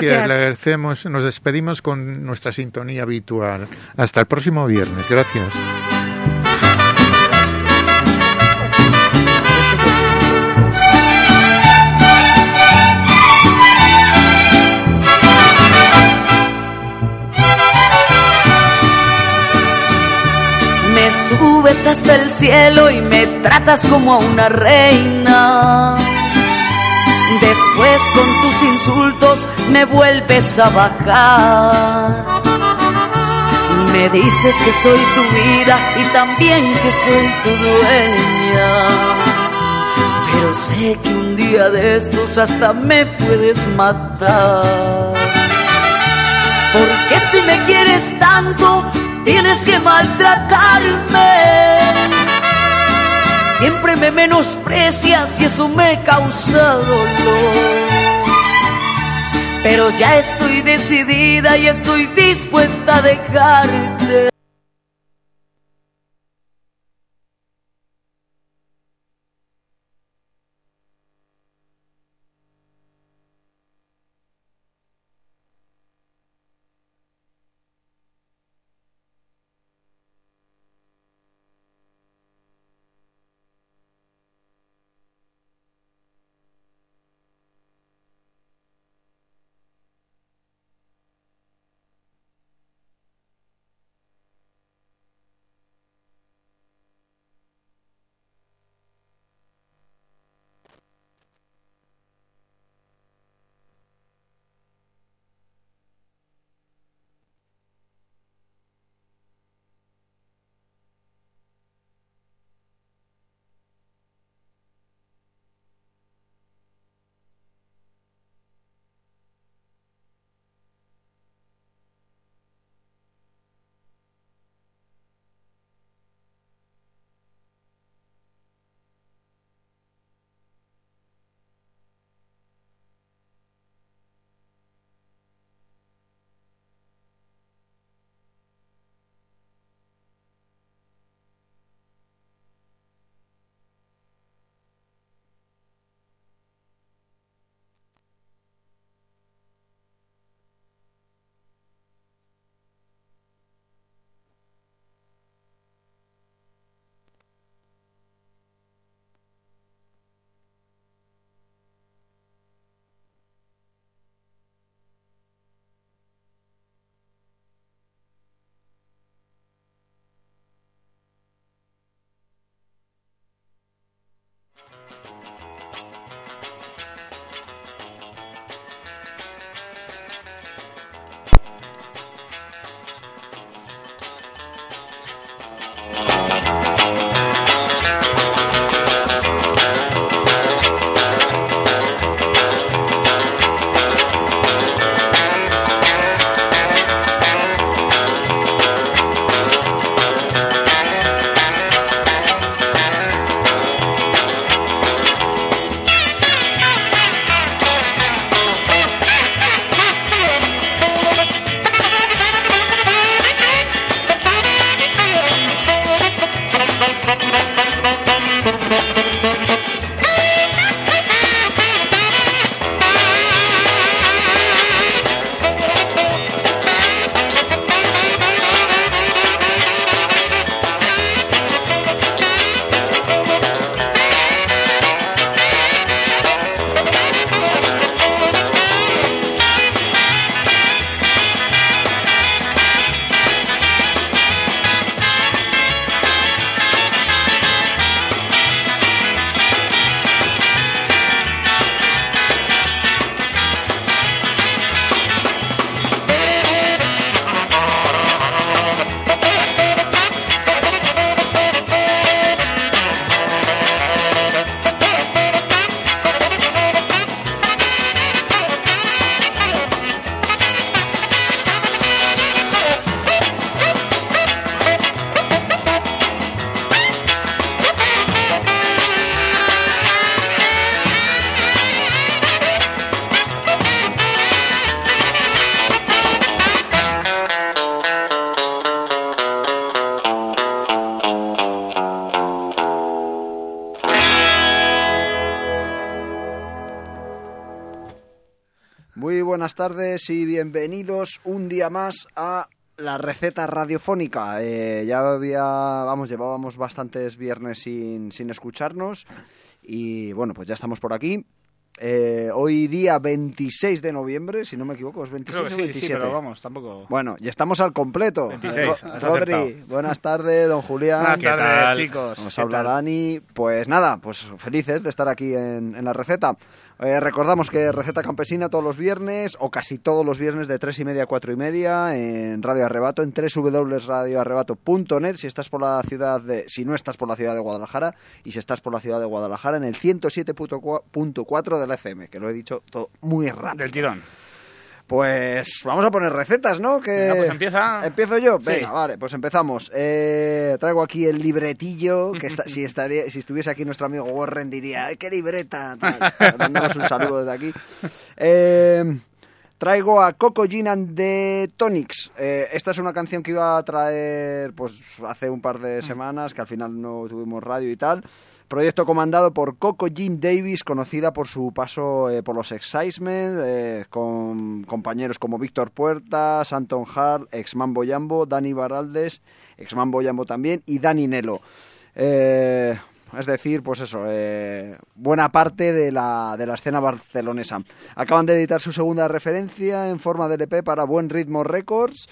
gracias, le agradecemos. Nos despedimos con nuestra sintonía habitual. Hasta el próximo viernes. Gracias. Me subes hasta el cielo y me tratas como a una reina Después con tus insultos me vuelves a bajar. Me dices que soy tu vida y también que soy tu dueña. Pero sé que un día de estos hasta me puedes matar. Porque si me quieres tanto, tienes que maltratarme Siempre me menosprecias y eso me causa dolor. Pero ya estoy decidida y estoy dispuesta a dejarte. Tardes y bienvenidos un día más a la receta radiofónica. Eh, ya había, vamos, llevábamos bastantes viernes sin, sin escucharnos y bueno, pues ya estamos por aquí. Eh, hoy día 26 de noviembre, si no me equivoco, es 26 Creo que o sí, 27. sí, pero vamos, tampoco. Bueno, y estamos al completo. 26, Ro- has Rodri, acertado. buenas tardes, don Julián. Buenas ¿qué tardes, chicos. Nos ¿Qué habla tal? Dani. Pues nada, pues felices de estar aquí en, en la receta. Eh, recordamos que Receta Campesina todos los viernes, o casi todos los viernes de tres y media a cuatro y media, en Radio Arrebato, en www.radioarrebato.net, si estás por la ciudad de, si no estás por la ciudad de Guadalajara, y si estás por la ciudad de Guadalajara, en el 107.4 de la FM, que lo he dicho todo muy rápido. Del tirón. Pues vamos a poner recetas, ¿no? Que... Venga, pues empieza. ¿Empiezo yo? Sí. Venga, vale, pues empezamos. Eh, traigo aquí el libretillo, que está- si, estaría, si estuviese aquí nuestro amigo Warren diría, ¡ay, qué libreta! Mandamos un saludo desde aquí. Eh, traigo a Coco Gin and the Tonics. Eh, esta es una canción que iba a traer pues hace un par de semanas, que al final no tuvimos radio y tal. Proyecto comandado por Coco Jean Davis, conocida por su paso eh, por los Excitement, eh, con compañeros como Víctor Puertas, Anton Hart, ex Mambo Jambo, Dani Baraldes, ex Mambo Jambo también, y Dani Nelo. Eh, es decir, pues eso, buena parte de la, de la escena barcelonesa. Acaban de editar su segunda referencia en forma de LP para Buen Ritmo Records.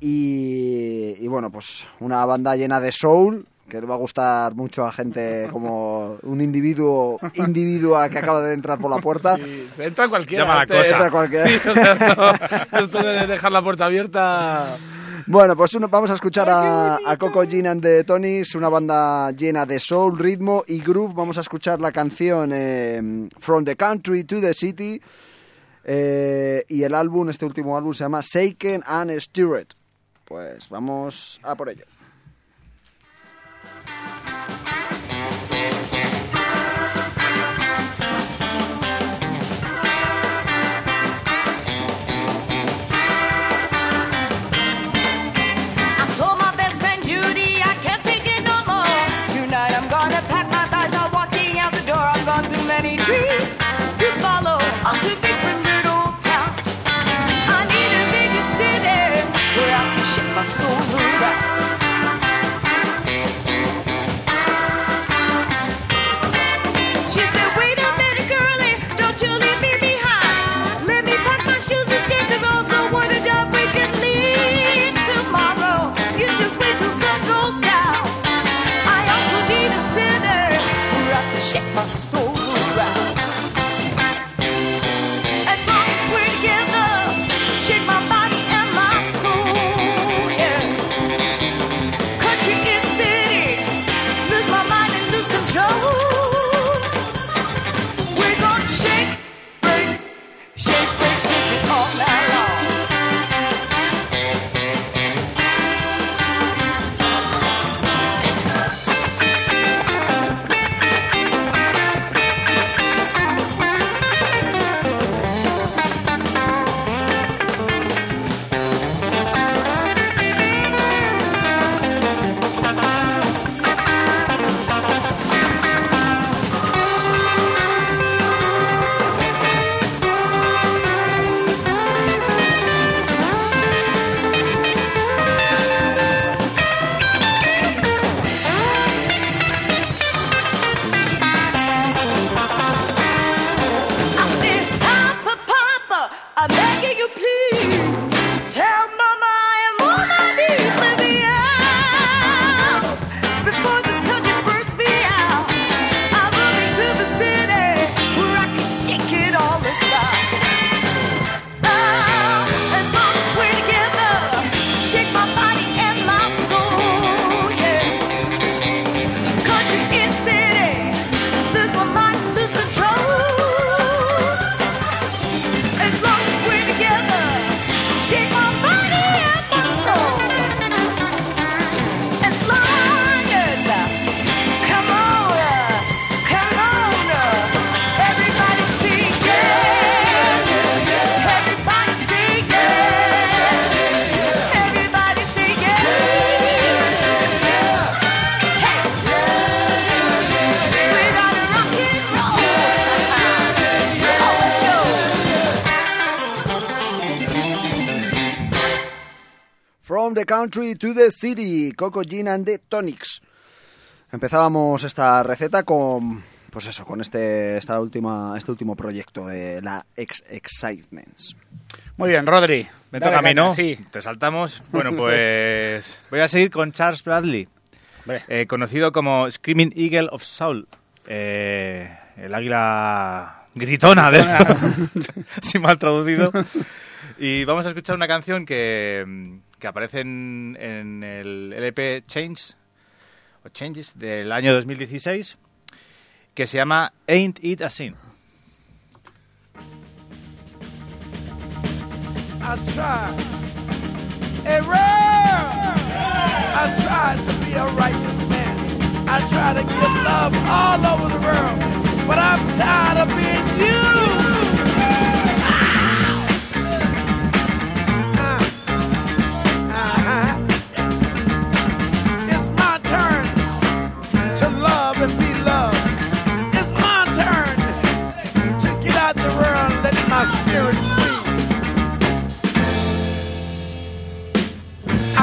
Y, y bueno, pues una banda llena de soul que le va a gustar mucho a gente como un individuo individua que acaba de entrar por la puerta. Sí, se entra cualquiera. Llama la este- cosa. Entra cualquiera. Sí, o sea, esto, esto de dejar la puerta abierta. Bueno, pues uno- vamos a escuchar a, a Coco Jean and the Tonys, una banda llena de soul, ritmo y groove. Vamos a escuchar la canción eh, From the Country to the City. eh, y el álbum, este último álbum, se llama Shaken and Stirred. Pues vamos a por ello. Country to the City, Coco Gin and the Tonics. Empezábamos esta receta con, pues eso, con este, esta última, este último proyecto de la Ex Excitements. Muy bien, Rodri. Me Dale toca a mí, ¿no? Sí. Te saltamos. Bueno, pues voy a seguir con Charles Bradley, eh, conocido como Screaming Eagle of Soul. Eh, el águila gritona, de si mal traducido. Y vamos a escuchar una canción que, que aparece en, el LP Change, o Changes del año 2016, que se llama Ain't It a Sin. I tried. To be a righteous man. I tried to give love all over the world. But I'm tired of being you.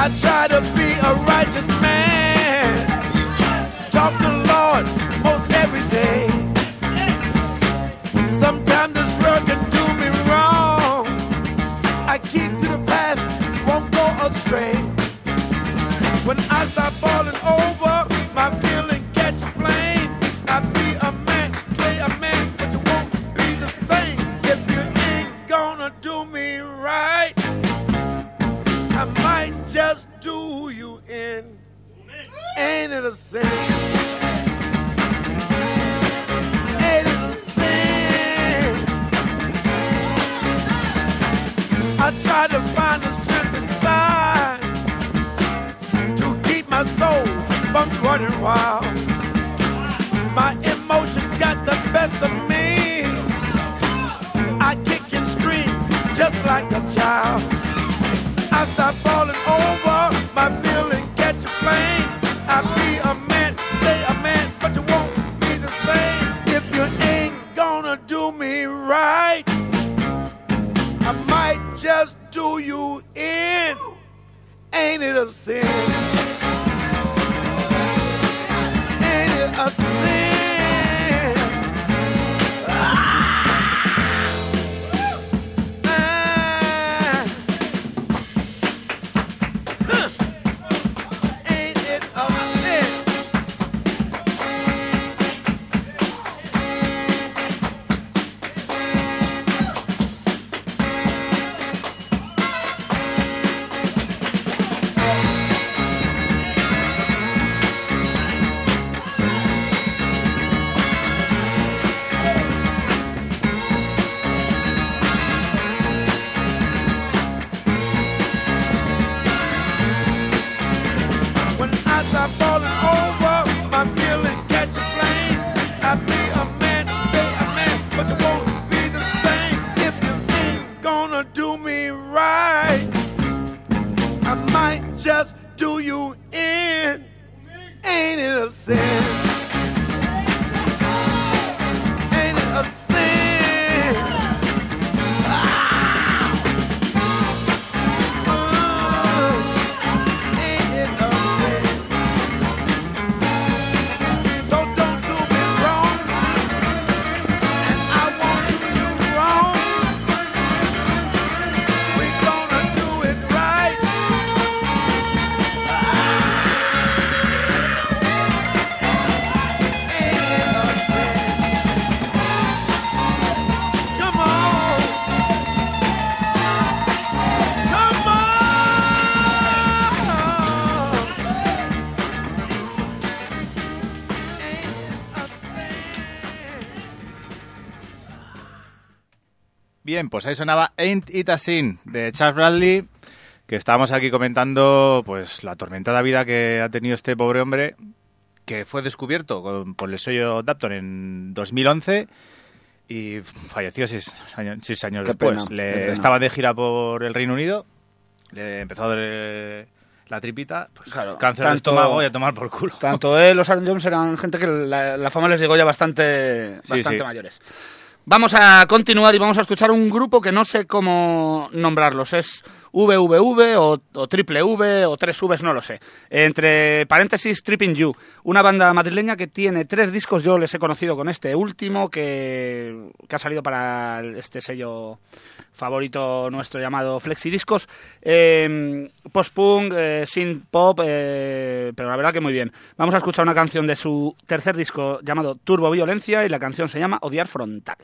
I try to be a righteous man. Bien, pues ahí sonaba Ain't It a Sin de Charles Bradley, que estábamos aquí comentando pues la atormentada vida que ha tenido este pobre hombre, que fue descubierto con- por el sello Dapton en 2011 y falleció seis años, seis años Qué después. pena, Le-. Estaba de gira por el Reino Unido, le empezó a dar eh, la tripita, pues Claro, cáncer de tanto- estómago y a tomar por culo. Tanto él, los Aaron Jones eran gente que la, la fama les llegó ya bastante, Sí, bastante sí. mayores. Vamos a continuar y vamos a escuchar un grupo que no sé cómo nombrarlos. Es VVV o, o Triple V o tres Vs, no lo sé. Entre paréntesis, Tripping You, una banda madrileña que tiene tres discos, yo les he conocido con este último que, que ha salido para este sello favorito nuestro llamado Flexidiscos. Eh, Post-punk, synth pop, eh, pero la verdad que muy bien. Vamos a escuchar una canción de su tercer disco llamado Turbo Violencia y la canción se llama Odiar Frontal.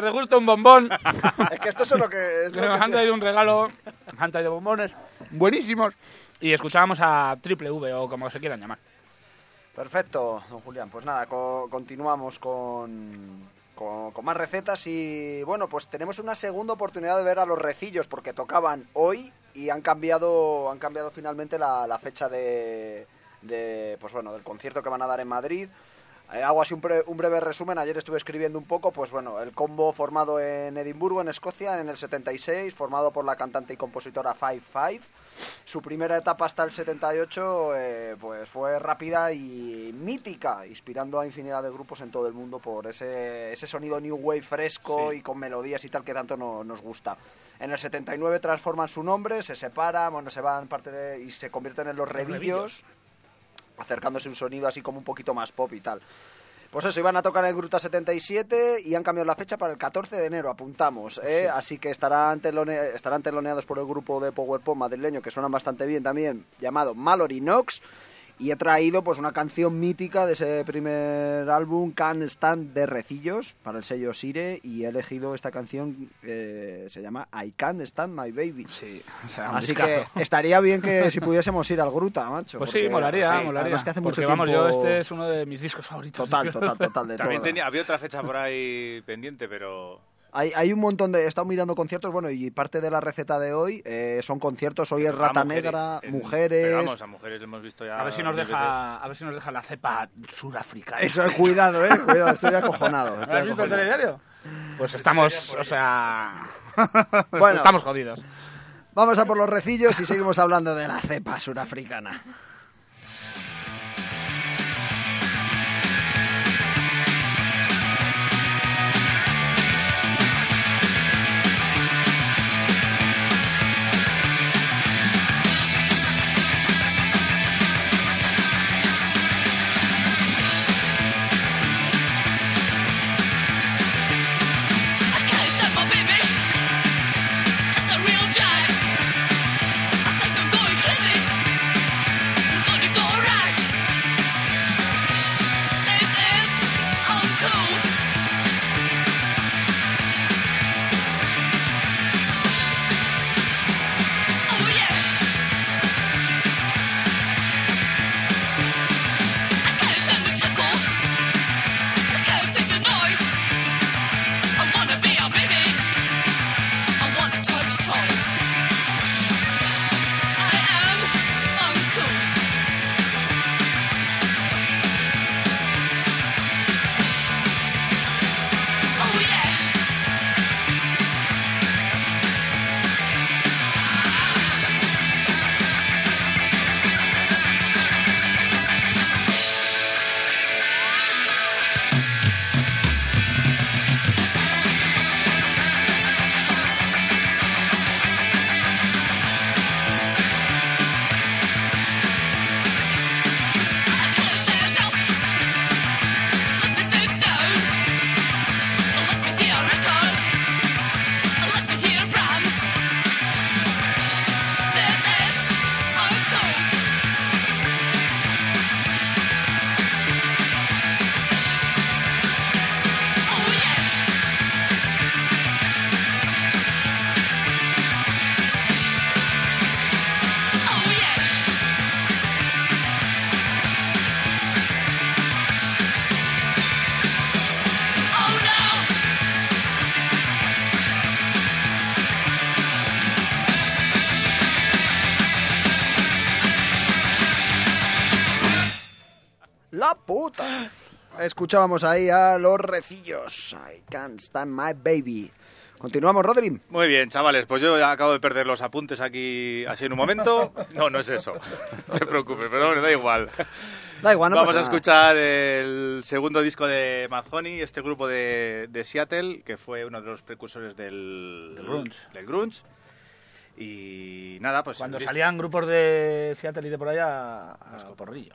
Bueno, mientras te gusta un bombón, Es que esto es lo que... Es lo nos que han traído un regalo, nos han traído bombones buenísimos y escuchábamos a Triple V o como se quieran llamar. Perfecto, don Julián. Pues nada, co- continuamos con, con, con más recetas y bueno, pues tenemos una segunda oportunidad de ver a los recillos porque tocaban hoy y han cambiado, han cambiado finalmente la, la fecha de, de, pues bueno, del concierto que van a dar en Madrid. Eh, hago así un, bre- un breve resumen. Ayer estuve escribiendo un poco, pues bueno, el combo formado en Edimburgo, en Escocia, en el 76, formado por la cantante y compositora Five Five. Su primera etapa hasta el 78 eh, pues fue rápida y mítica, inspirando a infinidad de grupos en todo el mundo por ese, ese sonido new wave fresco y con melodías y tal que tanto no- nos gusta. En el 79 transforman su nombre, se separan, bueno, se van parte de y se convierten en los revillos, acercándose un sonido así como un poquito más pop y tal. Pues eso, iban a tocar en el Gruta 77 y han cambiado la fecha para el 14 de enero, apuntamos. ¿eh? Así que estarán, telone- estarán teloneados por el grupo de Power Pop madrileño, que suenan bastante bien también, llamado Mallory Knox. Y he traído pues una canción mítica de ese primer álbum, Can't Stand de Recillos, para el sello Sire. Y he elegido esta canción, eh, se llama I Can't Stand My Baby. Sí, o sea, Así discazo. que estaría bien que si pudiésemos ir al Gruta, macho. Pues sí, porque- molaría, sí, molaría. además que hace Porque mucho vamos, tiempo... yo este es uno de mis discos favoritos. Total, total, total, de También todo. tenía, había otra fecha por ahí pendiente, pero Hay, hay un montón de... He estado mirando conciertos, bueno, y parte de la receta de hoy eh, son conciertos. Hoy es Rata mujeres, Negra, mujeres... pero vamos, a mujeres le hemos visto ya. A ver si nos deja, a ver si nos deja la cepa surafricana. Eso, cuidado, eh, cuidado, estoy acojonado. estoy ¿Has visto el telediario? Pues estamos, o sea, Bueno. estamos jodidos. Vamos a por los recillos y seguimos hablando de la cepa surafricana. Escuchábamos ahí a los recillos. I can't stand my baby. Continuamos, Rodri. Muy bien, chavales, pues yo ya acabo de perder los apuntes aquí así en un momento. No, no es eso. No te preocupes, pero bueno, da igual. Da igual, no Vamos pasa a nada. escuchar el segundo disco de Madhoney, este grupo de, de Seattle, que fue uno de los precursores del, Del grunge. del grunge. Y nada, pues Cuando salían grupos de Seattle y de por allá a porrillo.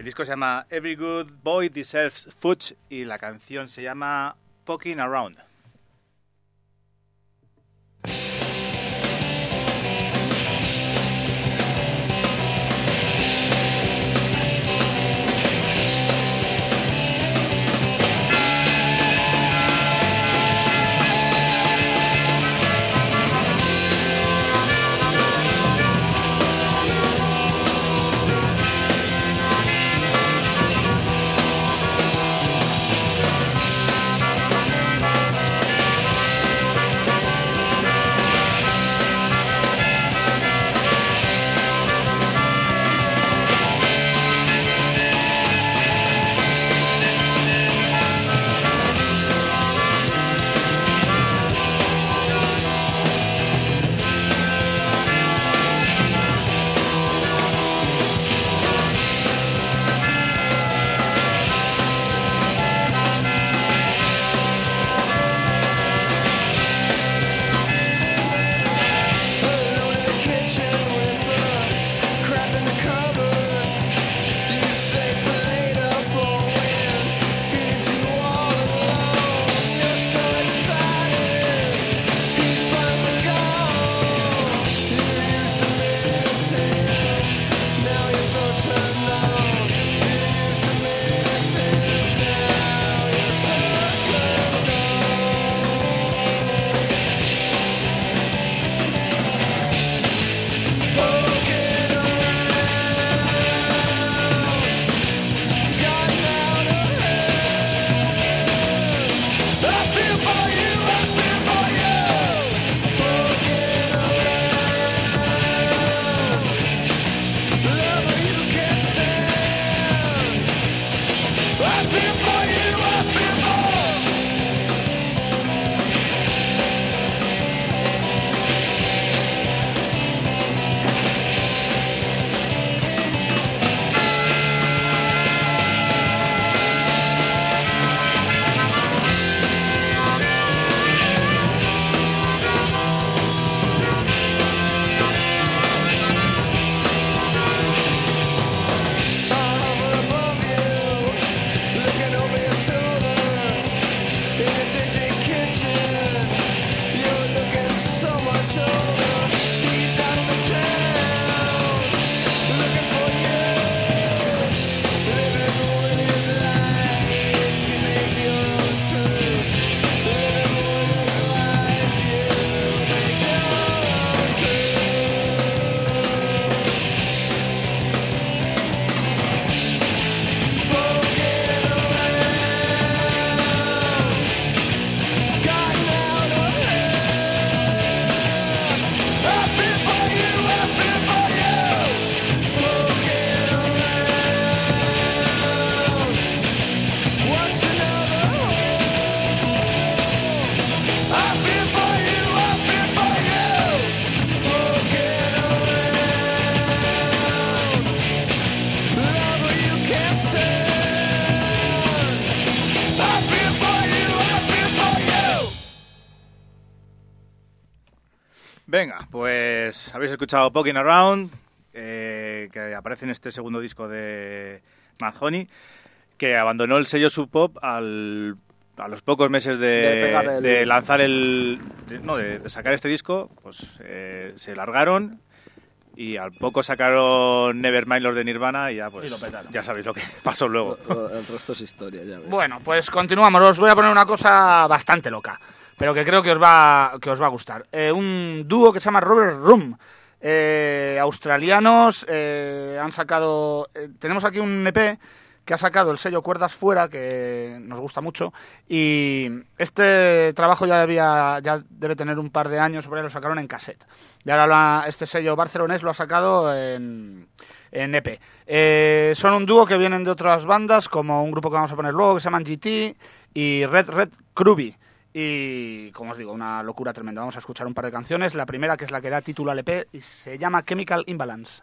El disco se llama Every Good Boy Deserves Fudge y la canción se llama Poking Around. Venga, pues habéis escuchado Poking Around, eh, que aparece en este segundo disco de Mad Honey, que abandonó el sello Sub Pop al, a los pocos meses de, De pegar el- de lanzar el. de- no, de, de sacar este disco, pues eh, se largaron y al poco sacaron Nevermind los de Nirvana y ya pues Y lo petaron. ya sabéis lo que pasó luego. El resto es historia, ya ves. Bueno, pues continuamos. Os voy a poner una cosa bastante loca, pero que creo que os va, que os va a gustar. Eh, un dúo que se llama Robert Room. Eh, australianos eh, han sacado. tenemos aquí un EP que ha sacado el sello Cuerdas Fuera, que nos gusta mucho. Y este trabajo ya, debía, ya debe tener un par de años, porque lo sacaron en cassette. Y ahora este sello barcelonés lo ha sacado en, EP. Eh, son un dúo que vienen de otras bandas, como un grupo que vamos a poner luego, que se llaman GT y Red Red Kruby. Y, como os digo, una locura tremenda. Vamos a escuchar un par de canciones. La primera, que es la que da título al EP, se llama Chemical Imbalance.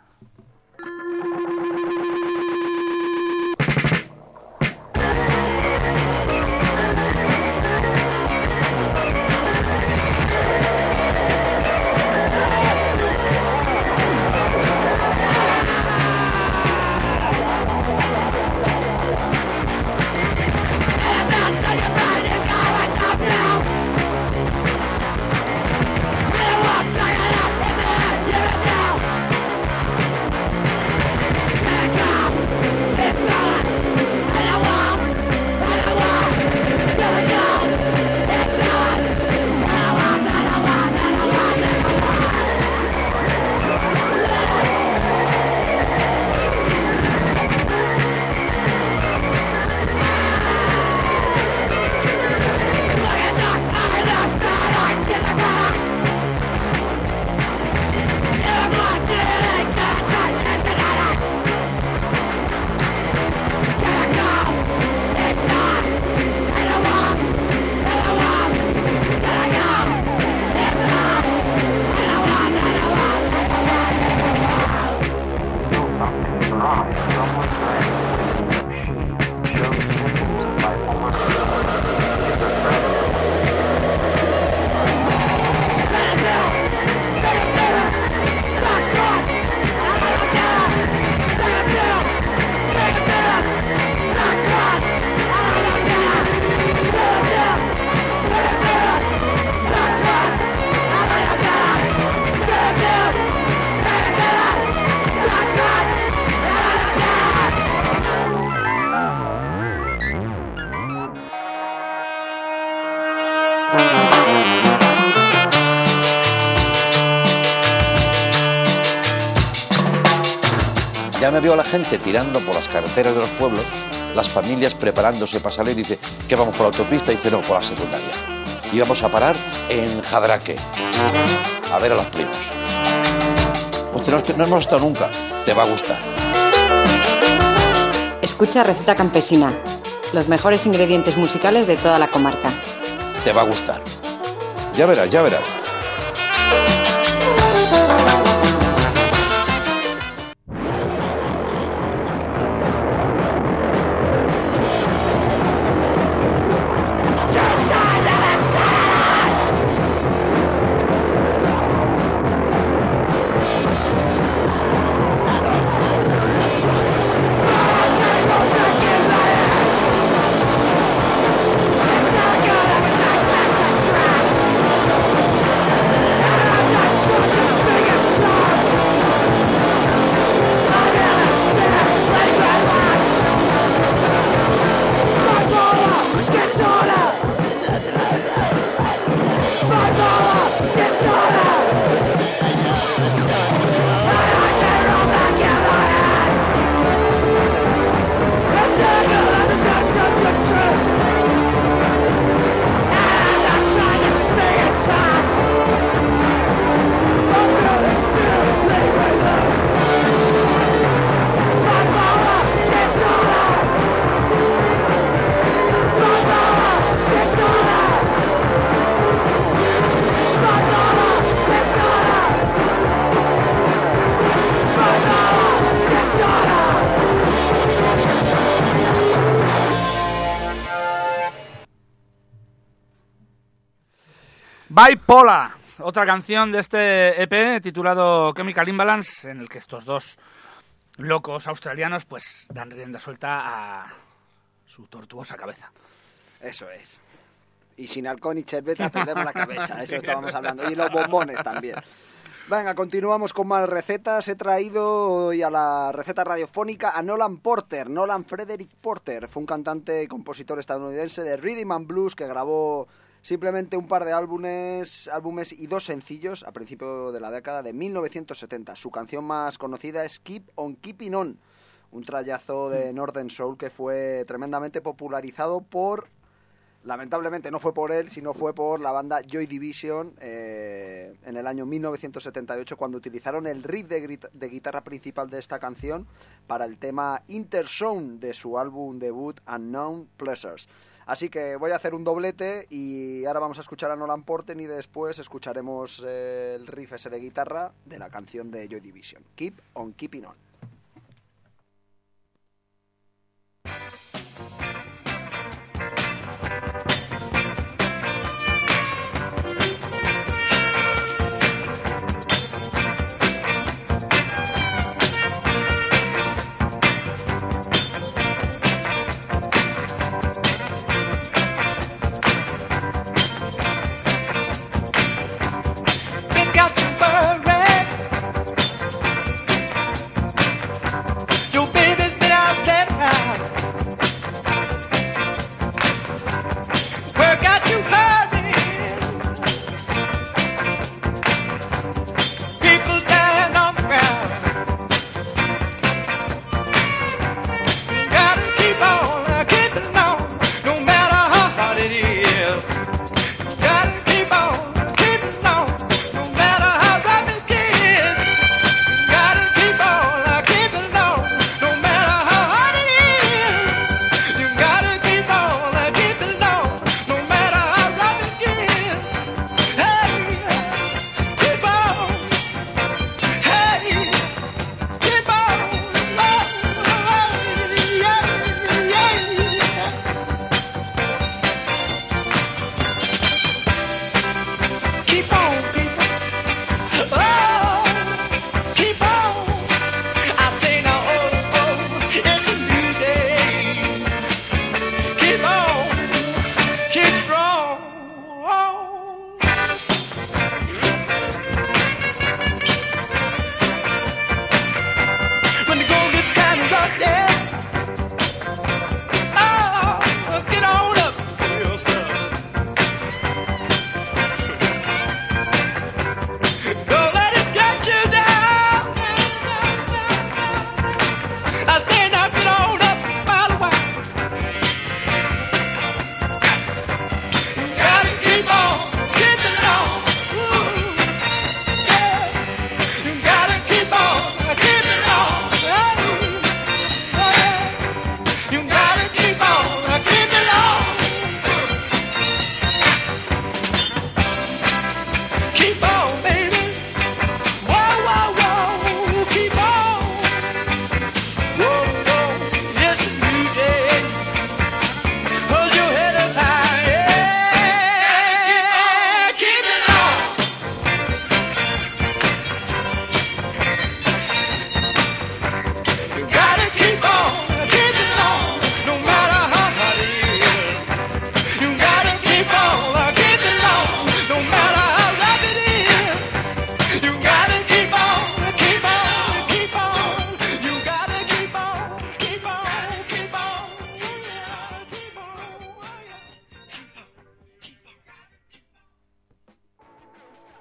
A la gente tirando por las carreteras de los pueblos, las familias preparándose para salir. Dice que vamos por la autopista, dice no, por la secundaria. Y vamos a parar en Jadraque, a ver a los primos. Hostia, no, no hemos estado nunca, te va a gustar. Escucha Receta Campesina, los mejores ingredientes musicales de toda la comarca. te va a gustar. Ya verás, ya verás. Bipolar. otra canción de este EP titulado Chemical Imbalance, en el que estos dos locos australianos pues dan rienda suelta a su tortuosa cabeza. Eso es. Y sin halcón y cerveza perdemos la cabeza, eso estábamos hablando. Y los bombones también. Venga, continuamos con más recetas. He traído hoy a la receta radiofónica a Nolan Porter. Nolan Frederick Porter fue un cantante y compositor estadounidense de Rhythm and Blues que grabó simplemente un par de álbumes, álbumes y dos sencillos a principio de la década de 1970. Su canción más conocida es Keep on Keeping On, un trayazo de Northern Soul que fue tremendamente popularizado por lamentablemente no fue por él, sino fue por la banda Joy Division eh, en el año 1978 cuando utilizaron el riff de, de guitarra principal de esta canción para el tema Interzone de su álbum debut Unknown Pleasures. Así que voy a hacer un doblete y ahora vamos a escuchar a Nolan Porten y después escucharemos eh, el riff ese de guitarra de la canción de Joy Division. Keep on keeping on.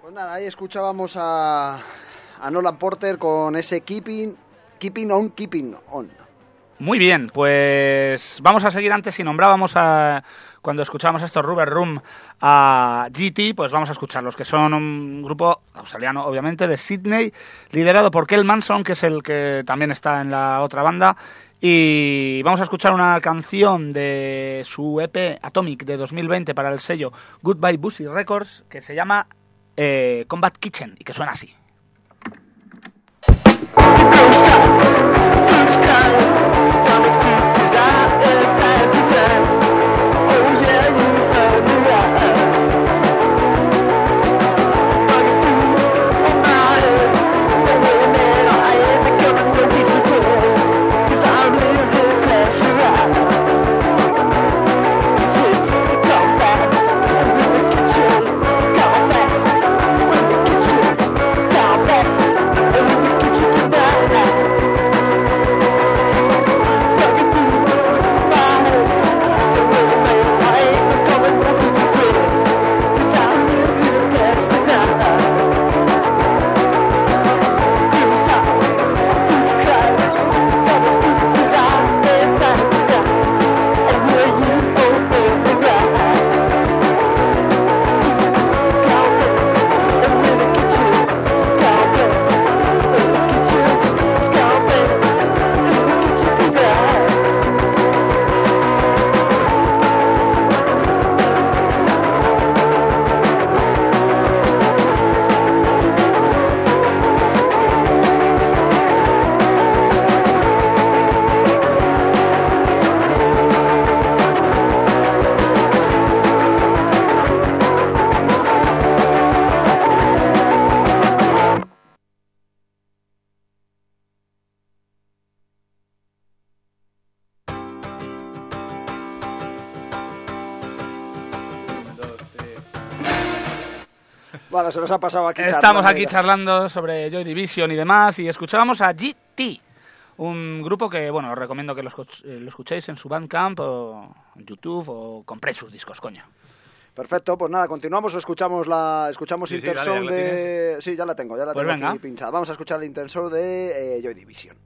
Pues nada, ahí escuchábamos a, a Nolan Porter con ese Keeping, keeping On, Keeping On. Muy bien, pues vamos a seguir antes si nombrábamos a cuando escuchábamos estos Rubber Room a GT, pues vamos a escucharlos, que son un grupo australiano, obviamente, de Sydney, liderado por Kel Manson, que es el que también está en la otra banda. Y vamos a escuchar una canción de su EP Atomic de 2020 para el sello Goodbye Busy Records, que se llama eh, Combat Kitchen, y que suena así. Se nos ha pasado aquí Estamos charlando, aquí mira. charlando sobre Joy Division y demás y escuchábamos a GT, un grupo que, bueno, os recomiendo que lo, eh, lo escuchéis en su Bandcamp o en YouTube o compréis sus discos, coño. Perfecto, pues nada, continuamos o escuchamos la escuchamos Sí, sí, Intersoul dale, ya la de Sí, ya la tengo, ya la Pues tengo venga. aquí pinchada. Vamos a escuchar el Intersoul de eh, Joy Division.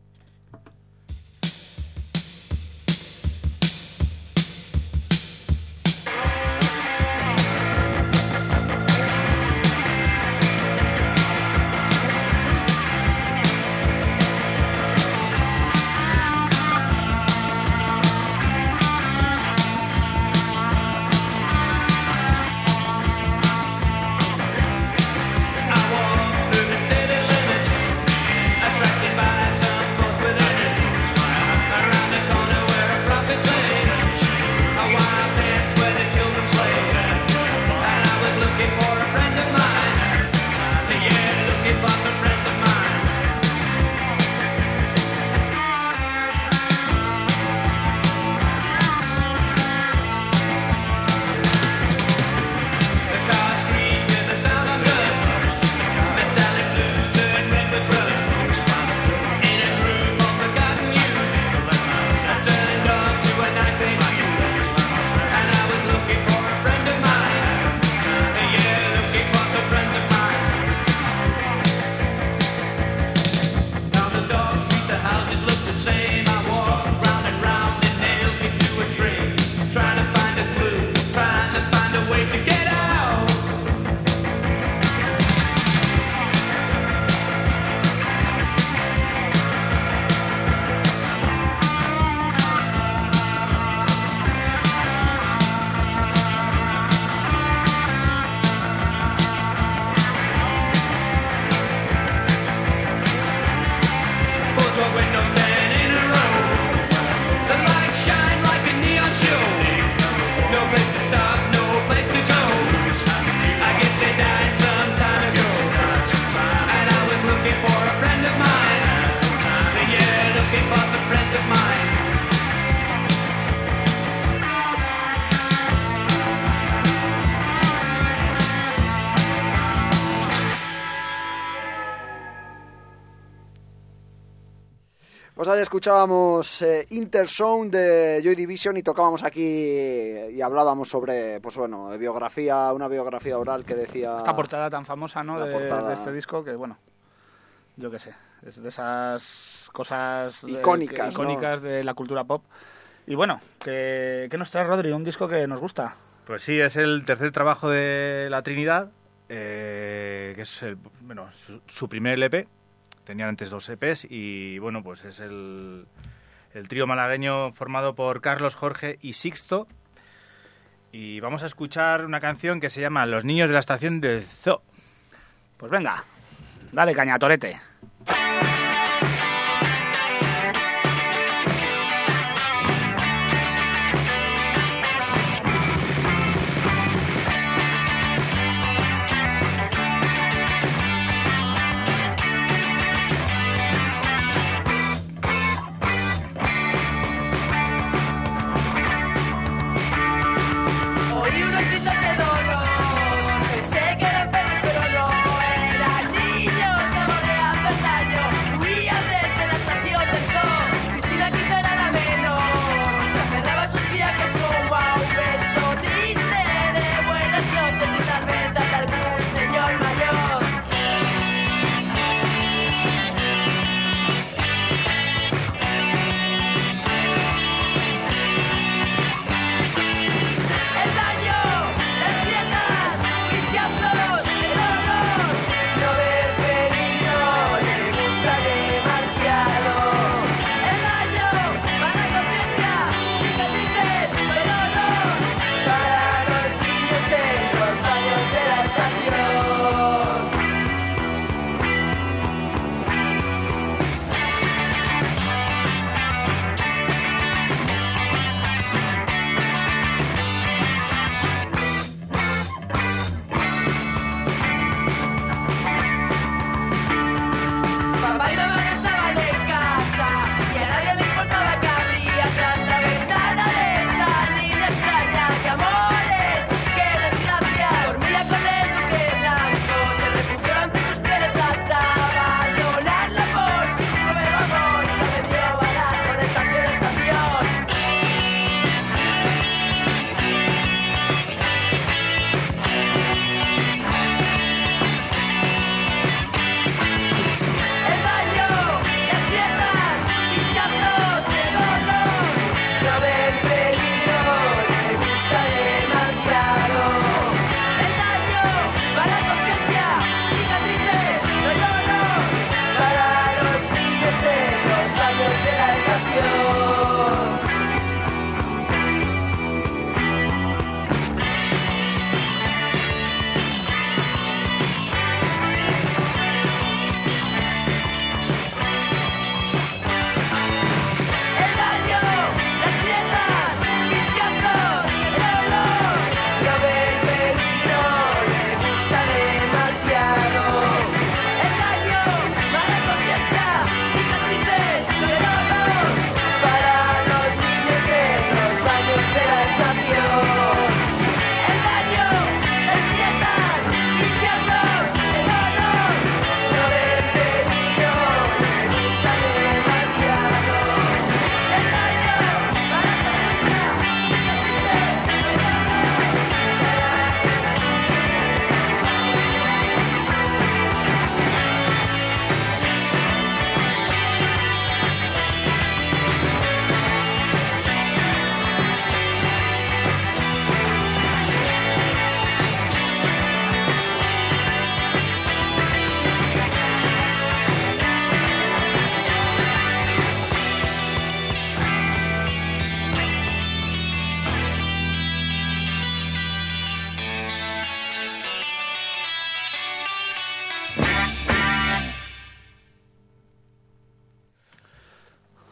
Escuchábamos eh, Intersound de Joy Division y tocábamos aquí y hablábamos sobre, pues bueno, biografía, una biografía oral que decía... Esta portada tan famosa, ¿no? La De, portada. de este disco que, bueno, yo qué sé, es de esas cosas de- Icónicas, que- icónicas de la cultura pop. Y bueno, ¿qué, qué nos trae Rodri? Un disco que nos gusta. Pues sí, es el tercer trabajo de La Trinidad, eh, que es el, bueno, su, su primer LP. Tenían antes dos EPs y bueno, pues es el, el trío malagueño formado por Carlos, Jorge y Sixto. Y vamos a escuchar una canción que se llama Los niños de la estación del Zoo. Pues venga, dale caña, torete.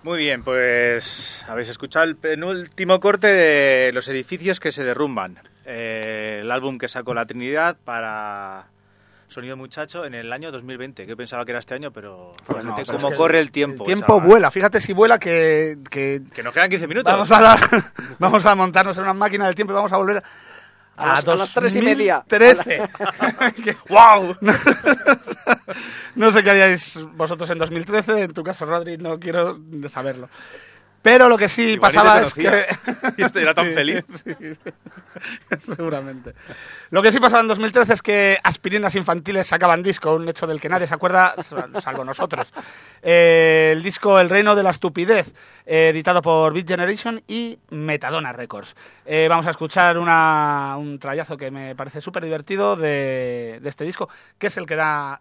Muy bien, pues habéis escuchado el penúltimo corte de Los edificios que se derrumban. Eh, el álbum que sacó la Trinidad para Sonido Muchacho en el año 2020. Que yo pensaba que era este año, pero, Pues no, cómo es que corre el tiempo. El tiempo chaval. vuela, fíjate si vuela que, que Que nos quedan 15 minutos. vamos a dar, vamos a montarnos en una máquina del tiempo y vamos a volver A las- a las tres y media. 2013. ¡Wow! No sé qué haríais vosotros en 2013, en tu caso, Rodri, no quiero saberlo. Pero lo que sí Igual pasaba es que... Y este era tan feliz. sí, seguramente. Lo que sí pasaba en 2013 es que aspirinas infantiles sacaban disco, un hecho del que nadie se acuerda, salvo nosotros. Eh, el disco El Reino de la Estupidez, eh, editado por Beat Generation y Metadona Records. Eh, vamos a escuchar una- un trayazo que me parece súper divertido de, de este disco, que es el que da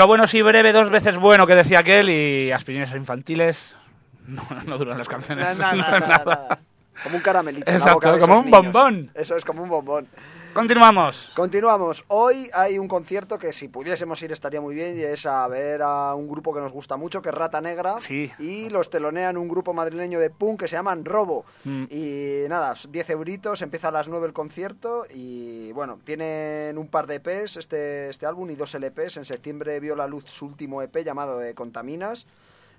lo bueno sí breve, dos veces bueno que decía aquel y aspirinas infantiles no, no duran las canciones. Nada, nada, nada, nada. Como un caramelito. en la Exacto, boca de como esos un niños. bombón. Eso es como un bombón. Continuamos. Continuamos. Hoy hay un concierto que si pudiésemos ir estaría muy bien y es a ver a un grupo que nos gusta mucho, que es Rata Negra. Sí. Y los telonean un grupo madrileño de punk que se llaman Robo. Mm. Y nada, 10 euritos, empieza a las 9 el concierto y bueno, tienen un par de EPs este, este álbum y dos LPs. En septiembre vio la luz su último EP llamado eh, Contaminas.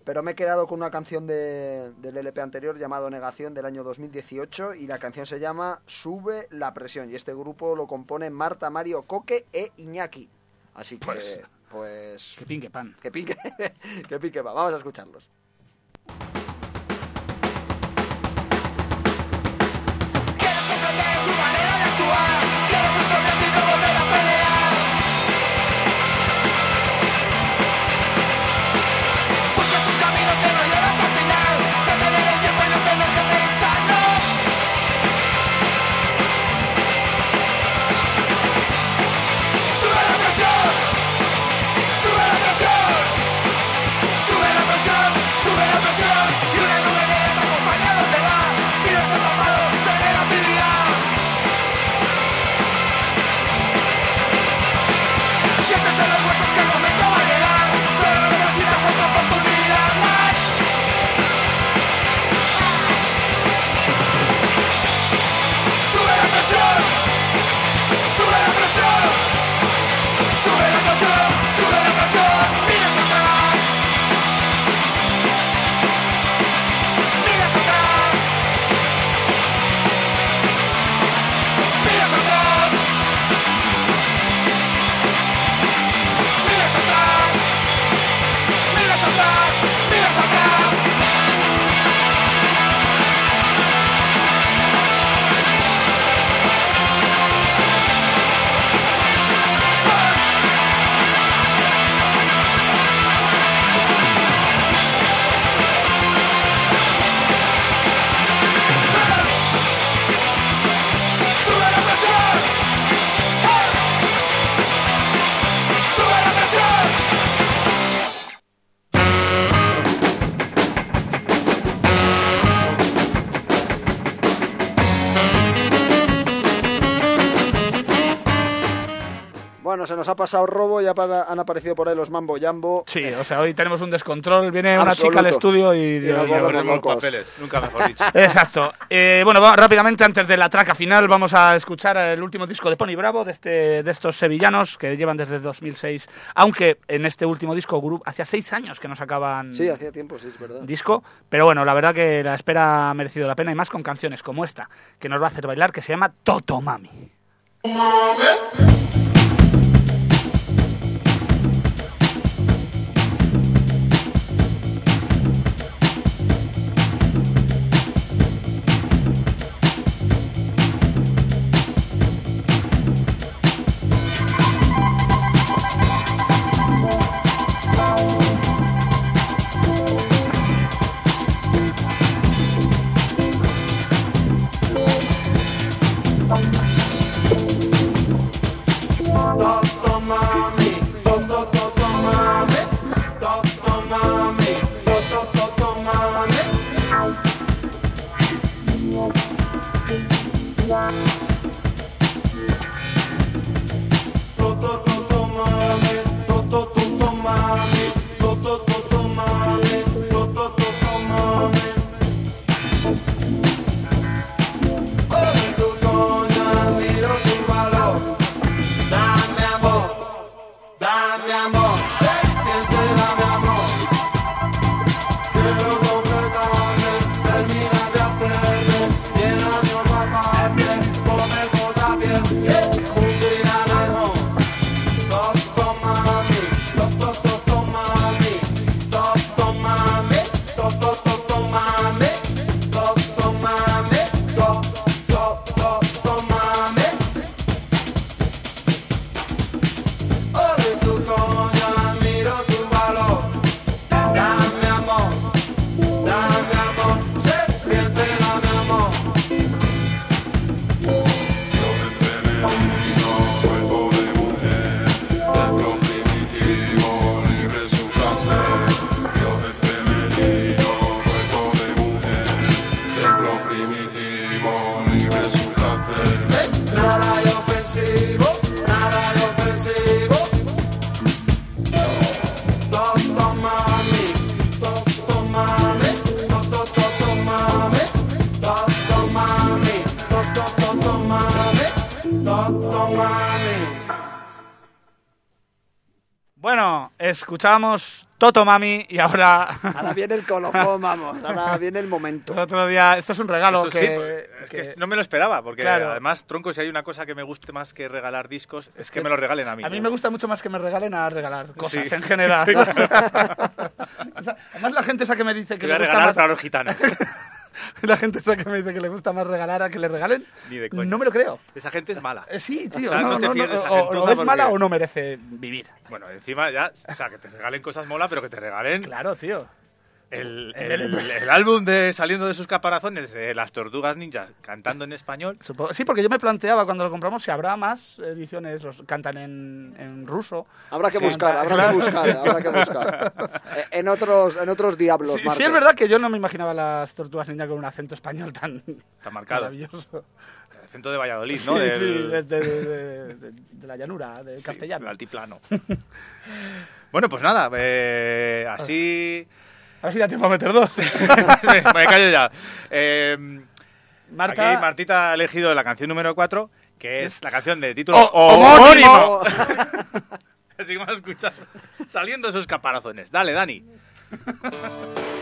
Pero me he quedado con una canción de- del LP anterior llamado Negación del año 2018 y la canción se llama Sube la presión y este grupo lo compone Marta, Mario, Coque e Iñaki. Así que, Pues- pues... Que pinque pan. que pique, que pique, va. Vamos a escucharlos. Quieres comprender su manera ha pasado robo, ya para- han aparecido por ahí los Mambo Jambo. Sí, o sea, hoy tenemos un descontrol. Viene una chica al estudio y... Y nos y- volvemos Ponemos locos. papeles, nunca mejor dicho. Exacto. Eh, bueno, va- rápidamente, antes de la traca final, vamos a escuchar el último disco de Pony Bravo, de, este, de estos sevillanos que llevan desde 2006. Aunque en este último disco, Group, hacía seis años que no sacaban Sí, hacía tiempo, sí, es verdad. disco. Pero bueno, la verdad que la espera ha merecido la pena y más con canciones como esta, que nos va a hacer bailar, que se llama Toto Mami. anymore. Bueno, escuchamos Toto Mami y ahora... Ahora viene el colofón, vamos. Ahora viene el momento. El otro día, esto es un regalo Esto que, sí, es que que- no me lo esperaba, porque Claro. además, tronco, si hay una cosa que me guste más que regalar discos, es que me lo regalen a mí. a mí me gusta mucho más que me regalen a regalar cosas Sí. en general. Sí, O sea, además la gente esa que me dice que Te voy le a gusta regalar más para los gitanos. la gente esa que me dice que le gusta más regalar a que le regalen, Ni de coña. no me lo creo. Esa gente es mala. Eh, Sí, tío, O sea, no, o, o es mala o no merece vivir. Bueno, encima ya, o sea, que te regalen cosas mola, pero que te regalen Claro, tío. El, El- el- el álbum de Saliendo de sus caparazones de las tortugas ninjas cantando en español. Sí, porque yo me planteaba cuando lo compramos si habrá más ediciones, los cantan en, en ruso. Habrá que Sí. buscar, habrá Claro. que buscar, habrá que buscar. En otros, en otros diablos, Sí, sí, es verdad que yo no me imaginaba las tortugas ninja con un acento español tan Está marcado. maravilloso. El acento de Valladolid, ¿no? Sí, Del- sí, de, de- de- de- de la llanura, de sí, castellano. del altiplano. bueno, pues nada, eh, así... A ver si da tiempo a meter dos. me, callo ya. Eh, Marta, Aquí Martita ha elegido la canción número 4, que es la canción de título Oh, homónimo. Así que vamos a escuchar saliendo esos caparazones. Dale, Dani.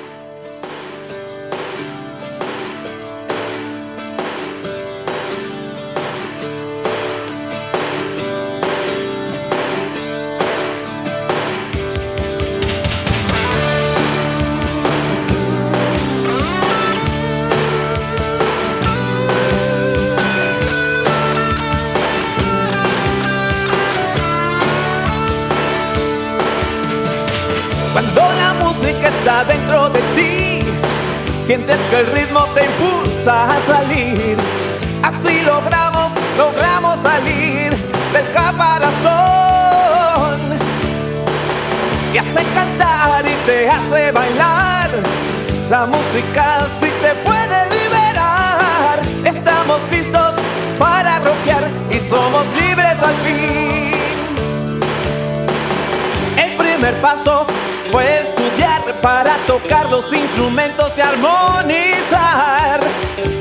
sientes que el ritmo te impulsa a salir. Así logramos, logramos salir del caparazón. Te hace cantar y te hace bailar. La música sí te puede liberar. Estamos listos para rockear y somos libres al fin. paso fue para tocar los instrumentos y armonizar.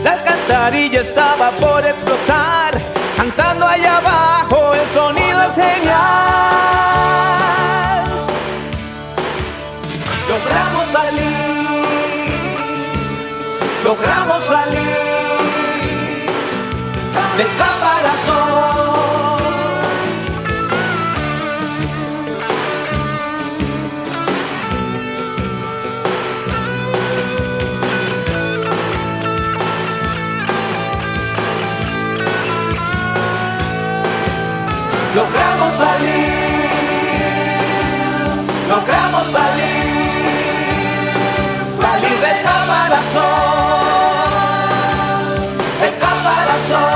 La alcantarilla estaba por explotar, cantando allá abajo el sonido es genial. Logramos salir, logramos salir del caparazón. Salir, logramos salir, salir del caparazón, del caparazón.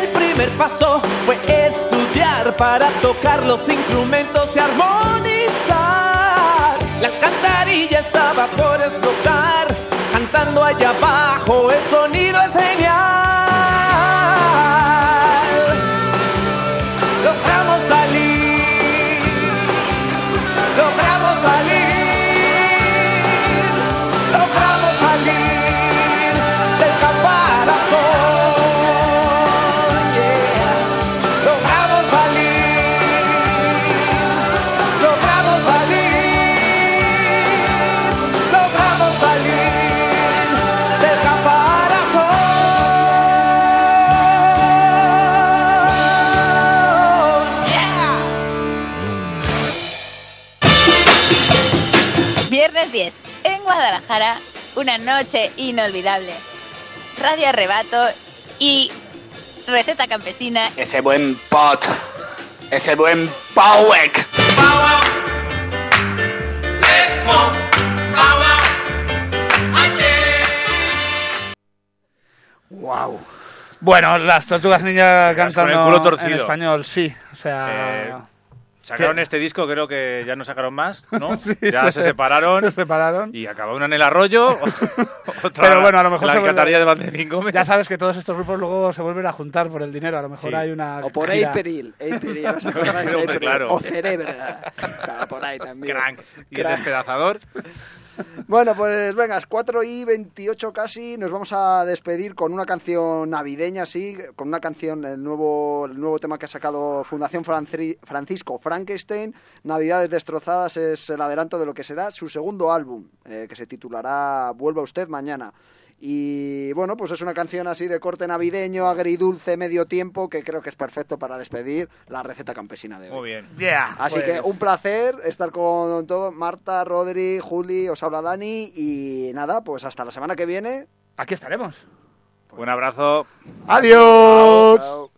El primer paso fue estudiar para tocar los instrumentos y armonizar. La alcantarilla estaba por explotar, cantando allá abajo el sonido es genial. Una noche inolvidable. Radio Arrebato y Receta Campesina. Ese buen pot. Ese buen Powek. Wow. Bueno, las tortugas ninja torcido. en español, sí. O sea... Eh, sacaron ¿Qué? este disco, creo que ya no sacaron más, ¿no? Sí, ya se- se separaron. se separaron. Y acabó una en el arroyo, otra Pero bueno, a lo mejor la alcantarilla de Valderín Gómez. Ya sabes que todos estos grupos luego se vuelven a juntar por el dinero. A lo mejor Sí. hay una. O por gira. April, April, ¿os acordáis de Hombre, April? claro. O Cerebra, por ahí también. Crank. Y el Crank. despedazador. Bueno, pues vengas, 4 y 28 casi, nos vamos a despedir con una canción navideña, sí, con una canción, el nuevo, el nuevo tema que ha sacado Fundación Franci- Francisco Frankenstein, Navidades Destrozadas, es el adelanto de lo que será su segundo álbum, eh, que se titulará Vuelva usted mañana. Y bueno, pues es una canción así de corte navideño, agridulce, medio tiempo, que creo que es perfecto para despedir la receta campesina de hoy. Muy bien. Yeah, Así pues, que un placer estar con todos, Marta, Rodri, Juli, os habla Dani y nada, pues hasta la semana que viene. Aquí estaremos. Un abrazo. Adiós. Chao.